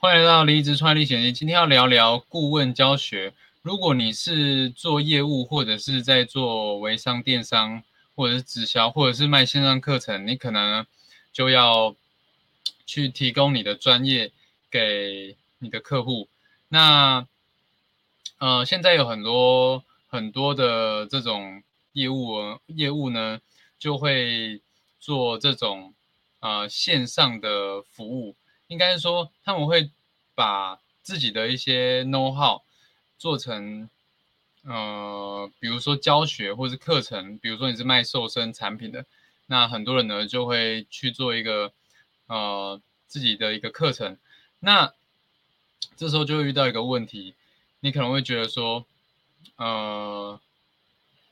欢迎来到离职创业历险记。今天要聊聊顾问教学。如果你是做业务，或者是在做微商、电商，或者是直销，或者是卖线上课程，你可能就要去提供你的专业给你的客户。那呃，现在有很多很多的这种业务业务呢，就会做这种呃线上的服务。应该是说，他们会把自己的一些 know how 做成，呃，比如说教学或是课程，比如说你是卖瘦身产品的，那很多人呢就会去做一个，呃，自己的一个课程。那这时候就会遇到一个问题，你可能会觉得说，呃，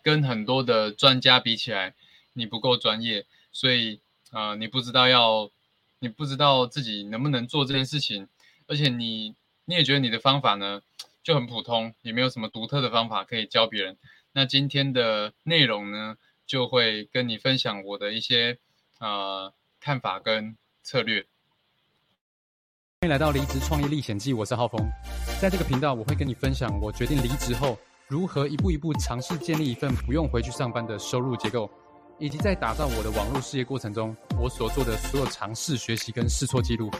跟很多的专家比起来，你不够专业，所以，呃，你不知道要。你不知道自己能不能做这件事情，而且你你也觉得你的方法呢就很普通，也没有什么独特的方法可以教别人。那今天的内容呢，就会跟你分享我的一些呃看法跟策略。欢迎来到离职创业历险记，我是浩峰。在这个频道，我会跟你分享我决定离职后如何一步一步尝试建立一份不用回去上班的收入结构。以及在打造我的网络事业过程中，我所做的所有尝试、学习跟试错记录。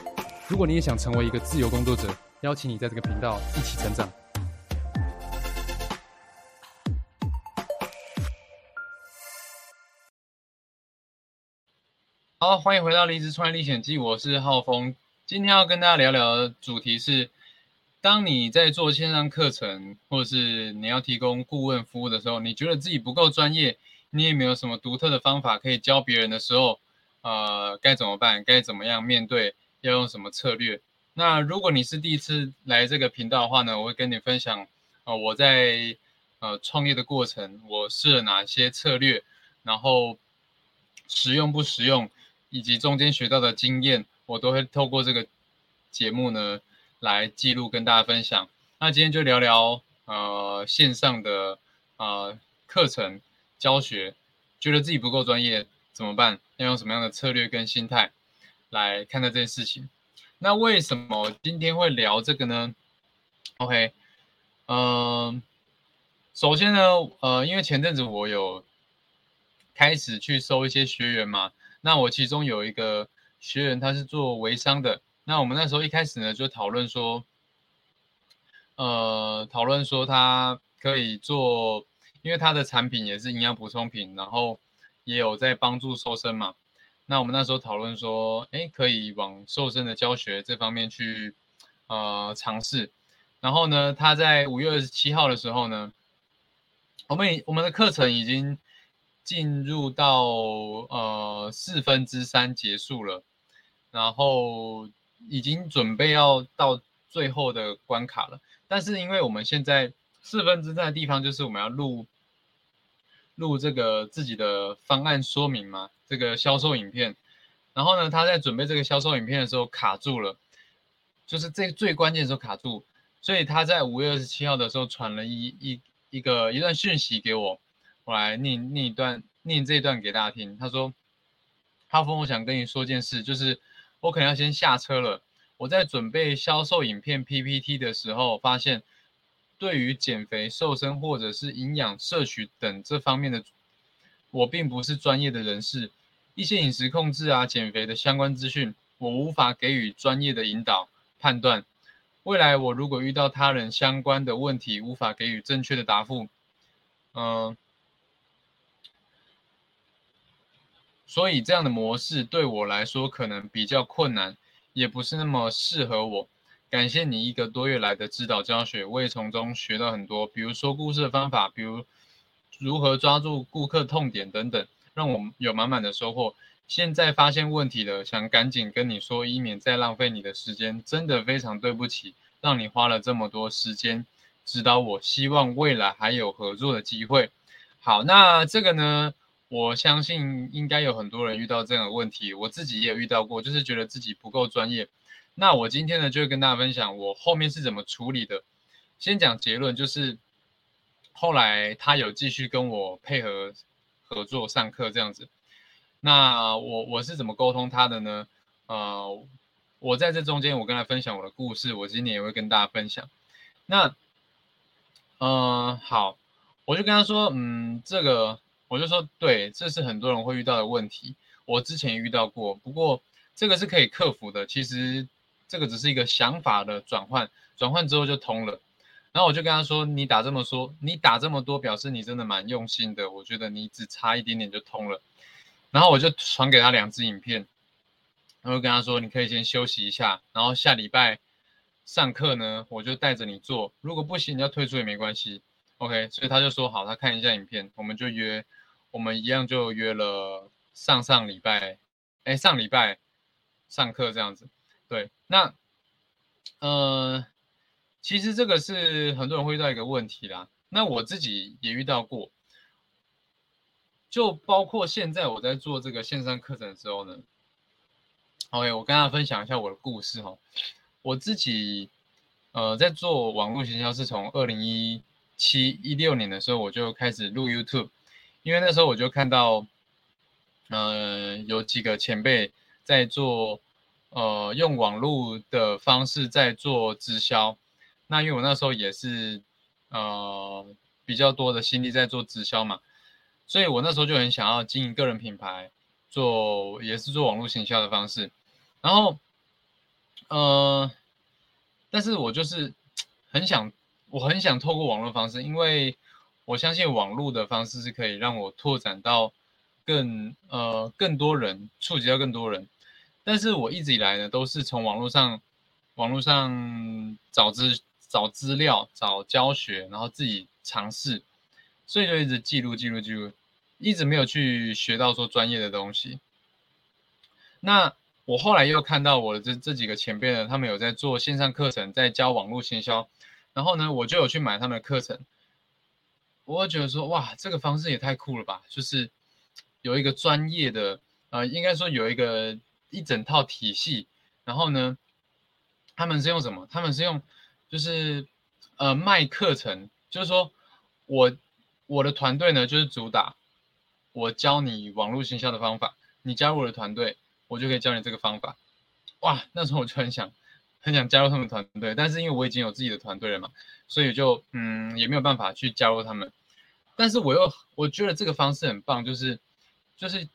如果你也想成为一个自由工作者，邀请你在这个频道一起成长。好，欢迎回到《离职创业历险记》，我是浩峰。今天要跟大家聊聊的主题是：当你在做线上课程，或者是你要提供顾问服务的时候，你觉得自己不够专业。你也没有什么独特的方法可以教别人的时候，呃，该怎么办？该怎么样面对？要用什么策略？那如果你是第一次来这个频道的话呢，我会跟你分享，呃，我在呃创业的过程，我试了哪些策略，然后实用不实用，以及中间学到的经验，我都会透过这个节目呢来记录跟大家分享。那今天就聊聊呃线上的呃课程。教学觉得自己不够专业怎么办？要用什么样的策略跟心态来看待这件事情？那为什么今天会聊这个呢？OK，嗯，首先呢，呃，因为前阵子我有开始去收一些学员嘛，那我其中有一个学员他是做微商的，那我们那时候一开始呢就讨论说，呃，讨论说他可以做。因为它的产品也是营养补充品，然后也有在帮助瘦身嘛。那我们那时候讨论说，哎，可以往瘦身的教学这方面去呃尝试。然后呢，他在五月二十七号的时候呢，我们我们的课程已经进入到呃四分之三结束了，然后已经准备要到最后的关卡了。但是因为我们现在四分之三的地方就是我们要录。录这个自己的方案说明嘛，这个销售影片，然后呢，他在准备这个销售影片的时候卡住了，就是这最关键的时候卡住，所以他在五月二十七号的时候传了一一一个一段讯息给我，我来念念一段念这一段给大家听。他说：“哈峰，我想跟你说件事，就是我可能要先下车了。我在准备销售影片 PPT 的时候，发现。”对于减肥、瘦身或者是营养摄取等这方面的，我并不是专业的人士，一些饮食控制啊、减肥的相关资讯，我无法给予专业的引导判断。未来我如果遇到他人相关的问题，无法给予正确的答复，嗯，所以这样的模式对我来说可能比较困难，也不是那么适合我。感谢你一个多月来的指导教学，我也从中学到很多，比如说故事的方法，比如如何抓住顾客痛点等等，让我有满满的收获。现在发现问题了，想赶紧跟你说，以免再浪费你的时间。真的非常对不起，让你花了这么多时间指导我。希望未来还有合作的机会。好，那这个呢，我相信应该有很多人遇到这样的问题，我自己也遇到过，就是觉得自己不够专业。那我今天呢，就会跟大家分享我后面是怎么处理的。先讲结论，就是后来他有继续跟我配合合作上课这样子。那我我是怎么沟通他的呢？呃，我在这中间，我跟他分享我的故事，我今天也会跟大家分享。那，嗯，好，我就跟他说，嗯，这个我就说，对，这是很多人会遇到的问题，我之前遇到过，不过这个是可以克服的。其实这个只是一个想法的转换，转换之后就通了。然后我就跟他说，你打这么说，你打这么多，表示你真的蛮用心的。我觉得你只差一点点就通了。然后我就传给他两支影片，然后跟他说，你可以先休息一下，然后下礼拜。上课呢，我就带着你做。如果不行，你要退出也没关系。OK，所以他就说好，他看一下影片，我们就约，我们一样就约了上上礼拜，哎，上礼拜上课这样子。对，那呃，其实这个是很多人会遇到一个问题啦。那我自己也遇到过，就包括现在我在做这个线上课程的时候呢。OK，我跟大家分享一下我的故事哈。我自己，呃，在做网络营销是从二零一七一六年的时候我就开始录 YouTube，因为那时候我就看到，呃，有几个前辈在做，呃，用网络的方式在做直销。那因为我那时候也是，呃，比较多的心力在做直销嘛，所以我那时候就很想要经营个人品牌，做也是做网络行销的方式，然后。呃，但是我就是 很想，我很想透过网络方式，因为我相信网络的方式是可以让我拓展到更呃更多人，触及到更多人。但是我一直以来呢，都是从网络上网络上找资找资料、找教学，然后自己尝试，所以就一直记录记录记录，一直没有去学到说专业的东西。那。我后来又看到我的这这几个前辈呢，他们有在做线上课程，在教网络行销，然后呢，我就有去买他们的课程。我觉得说，哇，这个方式也太酷了吧！就是有一个专业的，呃，应该说有一个一整套体系，然后呢，他们是用什么？他们是用就是呃卖课程，就是说我我的团队呢，就是主打我教你网络行销的方法，你加入我的团队。我就可以教你这个方法，哇！那时候我就很想，很想加入他们团队，但是因为我已经有自己的团队了嘛，所以就嗯也没有办法去加入他们。但是我又我觉得这个方式很棒，就是就是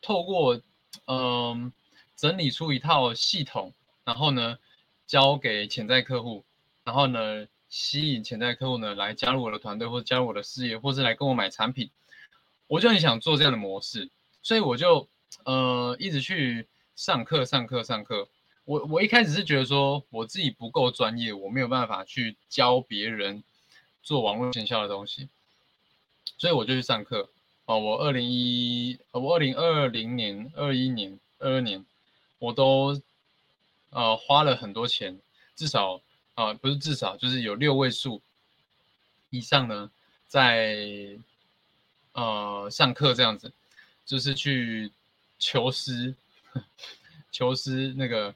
透过嗯整理出一套系统，然后呢交给潜在客户，然后呢吸引潜在客户呢来加入我的团队，或者加入我的事业，或是来跟我买产品。我就很想做这样的模式，所以我就。呃，一直去上课、上课、上课。我我一开始是觉得说我自己不够专业，我没有办法去教别人做网络营销的东西，所以我就去上课。哦，我二零一，我二零二零年、二一年、二二年，我都呃花了很多钱，至少啊不是至少，就是有六位数以上呢，在呃上课这样子，就是去。求师，求师那个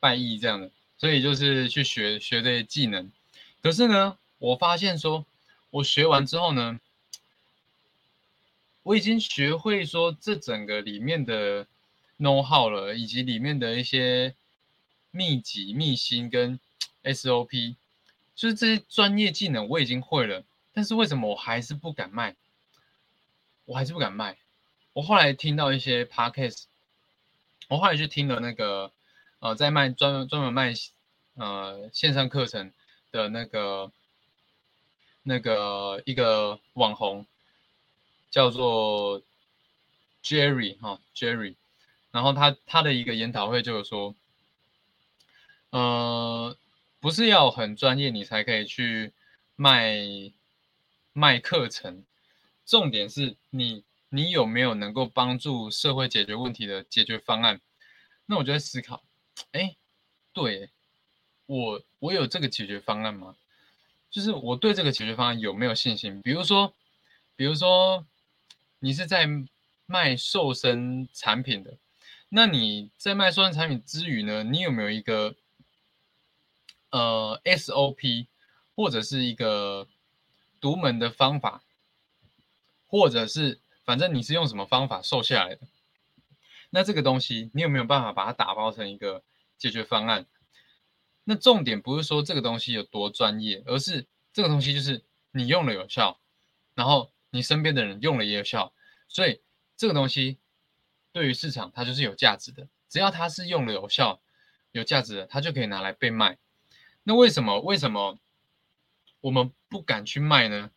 拜义这样的，所以就是去学学这些技能。可是呢，我发现说，我学完之后呢，我已经学会说这整个里面的 know how 了，以及里面的一些秘籍、秘辛跟 SOP，就是这些专业技能我已经会了。但是为什么我还是不敢卖？我还是不敢卖。我后来听到一些 podcast，我后来去听了那个，呃，在卖专门专门卖，呃，线上课程的那个那个一个网红，叫做 Jerry 哈 Jerry，然后他他的一个研讨会就是说，呃，不是要很专业你才可以去卖卖课程，重点是你。你有没有能够帮助社会解决问题的解决方案？那我就在思考，哎，对我，我有这个解决方案吗？就是我对这个解决方案有没有信心？比如说，比如说你是在卖瘦身产品的，那你在卖瘦身产品之余呢，你有没有一个呃 SOP 或者是一个独门的方法，或者是？反正你是用什么方法瘦下来的？那这个东西你有没有办法把它打包成一个解决方案。那重点不是说这个东西有多专业，而是这个东西就是你用了有效，然后你身边的人用了也有效，所以这个东西对于市场它就是有价值的。只要它是用了有效、有价值的，它就可以拿来被卖。那为什么？为什么我们不敢去卖呢？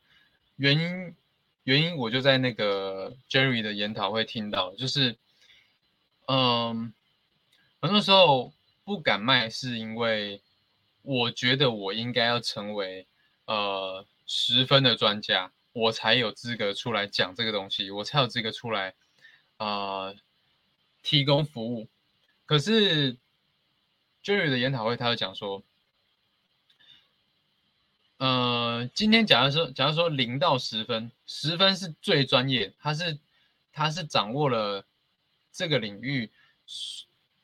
原因，原因我就在那个 Jerry 的研讨会听到，就是，嗯，很多时候不敢卖，是因为我觉得我应该要成为呃十分的专家，我才有资格出来讲这个东西，我才有资格出来啊提供服务。可是 Jerry 的研讨会，他就讲说。呃，今天假如说，假如说零到十分，十分是最专业，他是他是掌握了这个领域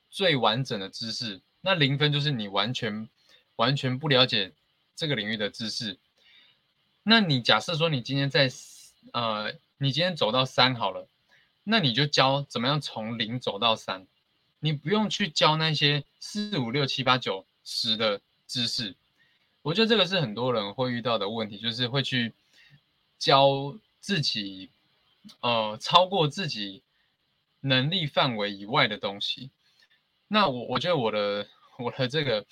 最完整的知识，那零分就是你完全完全不了解这个领域的知识。那你假设说你今天在呃，你今天走到三好了，那你就教怎么样从零走到三，你不用去教那些四五六七八九十的知识。我觉得这个是很多人会遇到的问题，就是会去教自己，呃，超过自己能力范围以外的东西。那我我觉得我的我的这个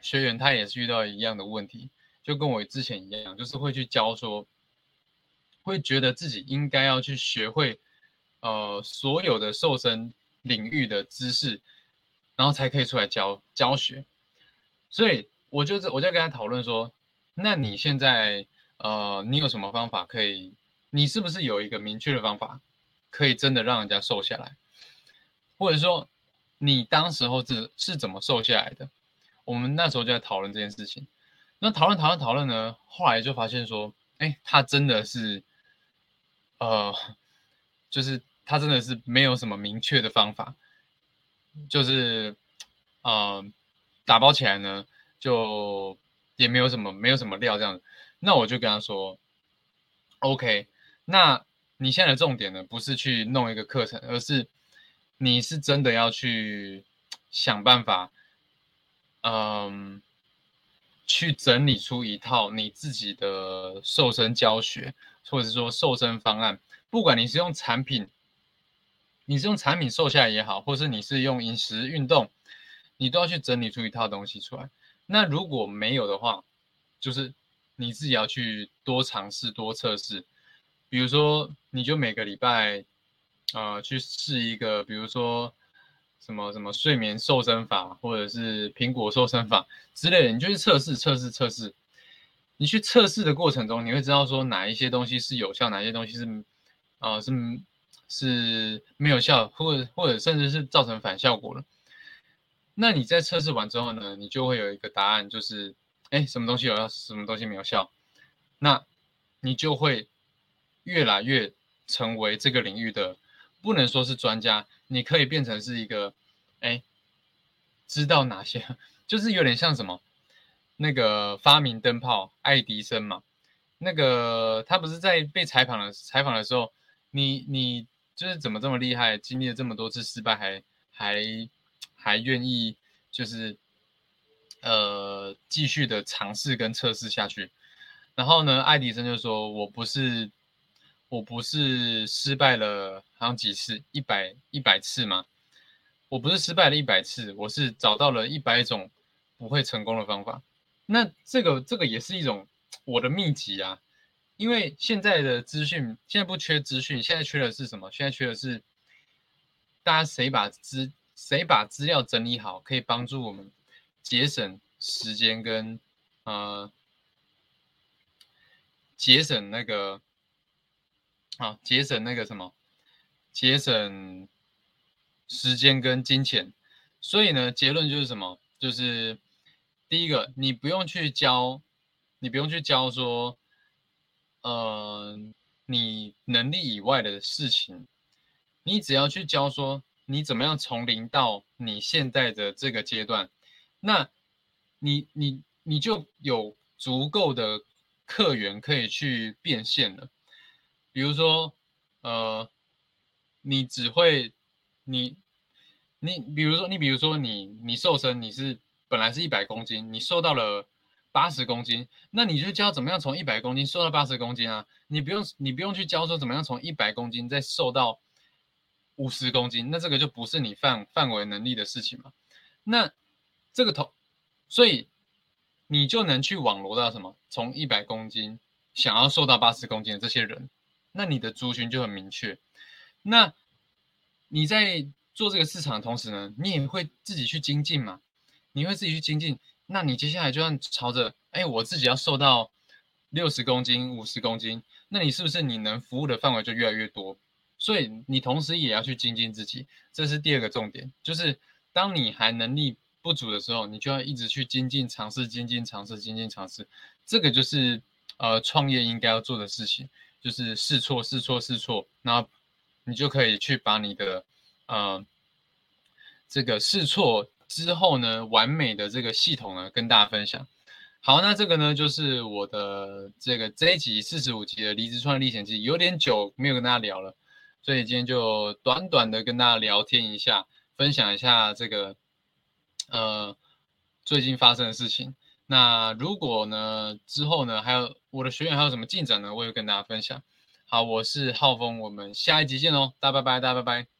学员他也是遇到一样的问题，就跟我之前一样，就是会去教说，会觉得自己应该要去学会，呃，所有的瘦身领域的知识，然后才可以出来教教学，所以。我就是我在跟他讨论说，那你现在呃，你有什么方法可以？你是不是有一个明确的方法，可以真的让人家瘦下来？或者说，你当时候是是怎么瘦下来的？我们那时候就在讨论这件事情。那讨论讨论讨论呢，后来就发现说，哎，他真的是，呃，就是他真的是没有什么明确的方法，就是呃，打包起来呢。就也没有什么没有什么料这样，那我就跟他说，OK，那你现在的重点呢，不是去弄一个课程，而是你是真的要去想办法，嗯，去整理出一套你自己的瘦身教学，或者说瘦身方案，不管你是用产品，你是用产品瘦下来也好，或是你是用饮食运动，你都要去整理出一套东西出来。那如果没有的话，就是你自己要去多尝试、多测试。比如说，你就每个礼拜，呃，去试一个，比如说什么什么睡眠瘦身法，或者是苹果瘦身法之类的，你就去测试、测试、测试。你去测试的过程中，你会知道说哪一些东西是有效，哪些东西是，呃，是是没有效，或者或者甚至是造成反效果了。那你在测试完之后呢，你就会有一个答案，就是，哎，什么东西有效，什么东西没有效，那你就会越来越成为这个领域的，不能说是专家，你可以变成是一个，哎，知道哪些，就是有点像什么，那个发明灯泡爱迪生嘛，那个他不是在被采访的采访的时候，你你就是怎么这么厉害，经历了这么多次失败，还还。还愿意就是呃继续的尝试跟测试下去，然后呢，爱迪生就说：“我不是我不是失败了好像几次一百一百次吗？我不是失败了一百次，我是找到了一百种不会成功的方法。那这个这个也是一种我的秘籍啊，因为现在的资讯现在不缺资讯，现在缺的是什么？现在缺的是大家谁把资。谁把资料整理好，可以帮助我们节省时间跟呃节省那个啊节省那个什么节省时间跟金钱。所以呢，结论就是什么？就是第一个，你不用去教，你不用去教说，呃，你能力以外的事情，你只要去教说。你怎么样从零到你现在的这个阶段？那你你你就有足够的客源可以去变现了。比如说，呃，你只会你你比如说，你比如说你你瘦身，你是本来是一百公斤，你瘦到了八十公斤，那你就教怎么样从一百公斤瘦到八十公斤啊？你不用你不用去教说怎么样从一百公斤再瘦到五十公斤，那这个就不是你范范围能力的事情嘛。那这个头，所以你就能去网罗到什么？从一百公斤想要瘦到八十公斤的这些人，那你的族群就很明确。那你在做这个市场的同时呢，你也会自己去精进嘛？你会自己去精进，那你接下来就要朝着，哎，我自己要瘦到六十公斤、五十公斤，那你是不是你能服务的范围就越来越多？所以你同时也要去精进自己，这是第二个重点，就是当你还能力不足的时候，你就要一直去精进、尝试、精进、尝试、精进、尝试，这个就是呃创业应该要做的事情，就是试错、试错、试错，那你就可以去把你的呃这个试错之后呢，完美的这个系统呢跟大家分享。好，那这个呢就是我的这个这一集四十五集的离职创业历险记，有点久没有跟大家聊了。所以今天就短短的跟大家聊天一下，分享一下这个呃最近发生的事情。那如果呢之后呢还有我的学员还有什么进展呢，我会跟大家分享。好，我是浩峰，我们下一集见喽，大家拜拜，大家拜拜。